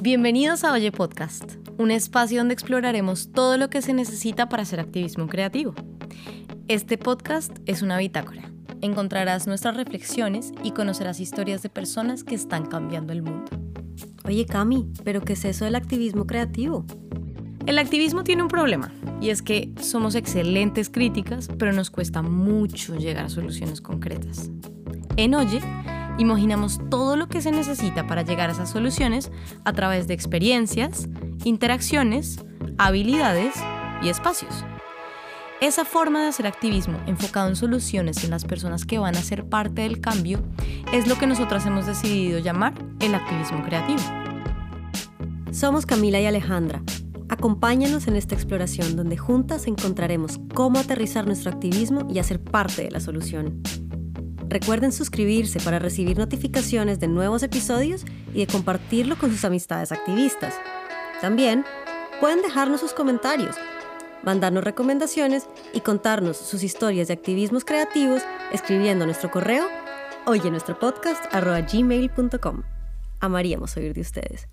Bienvenidos a Oye Podcast, un espacio donde exploraremos todo lo que se necesita para hacer activismo creativo. Este podcast es una bitácora. Encontrarás nuestras reflexiones y conocerás historias de personas que están cambiando el mundo. Oye, Cami, ¿pero qué es eso del activismo creativo? El activismo tiene un problema, y es que somos excelentes críticas, pero nos cuesta mucho llegar a soluciones concretas. En Oye, imaginamos todo lo que se necesita para llegar a esas soluciones a través de experiencias, interacciones, habilidades y espacios. Esa forma de hacer activismo enfocado en soluciones en las personas que van a ser parte del cambio es lo que nosotras hemos decidido llamar el activismo creativo. Somos Camila y Alejandra Acompáñanos en esta exploración donde juntas encontraremos cómo aterrizar nuestro activismo y hacer parte de la solución. Recuerden suscribirse para recibir notificaciones de nuevos episodios y de compartirlo con sus amistades activistas. También pueden dejarnos sus comentarios, mandarnos recomendaciones y contarnos sus historias de activismos creativos escribiendo nuestro correo oye nuestro podcast gmail.com. Amaríamos oír de ustedes.